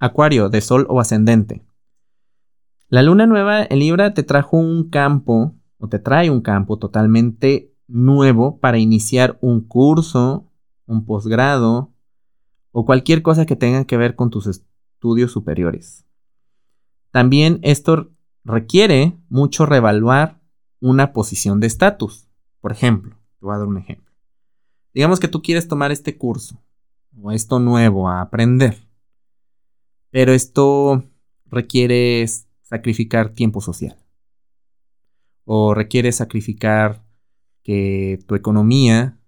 Acuario, de Sol o ascendente. La luna nueva en Libra te trajo un campo o te trae un campo totalmente nuevo para iniciar un curso, un posgrado o cualquier cosa que tenga que ver con tus estudios superiores. También esto requiere mucho revaluar una posición de estatus. Por ejemplo, te voy a dar un ejemplo. Digamos que tú quieres tomar este curso o esto nuevo a aprender, pero esto requiere sacrificar tiempo social o requiere sacrificar que tu economía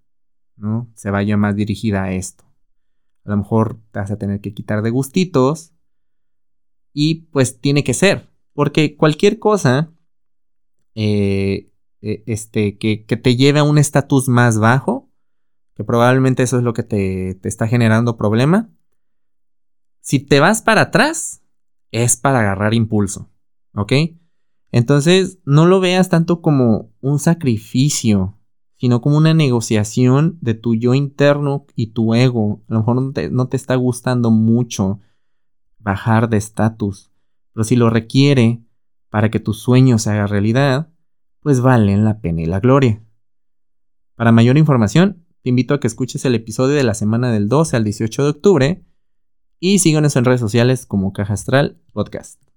¿no? se vaya más dirigida a esto. A lo mejor te vas a tener que quitar de gustitos y pues tiene que ser, porque cualquier cosa eh, eh, este, que, te lleve a un estatus más bajo, que probablemente eso es lo que te, te está generando problema, si te vas para atrás, es para agarrar impulso, ¿ok? Entonces, no lo veas tanto como un sacrificio, sino como una negociación de tu yo interno y tu ego. A lo mejor no te, no te está gustando mucho bajar de estatus, pero si lo requiere para que tu sueño se haga realidad, pues valen la pena y la gloria. Para mayor información, te invito a que escuches el episodio de la semana del 12 al 18 de octubre y síganos en redes sociales como Caja Astral Podcast.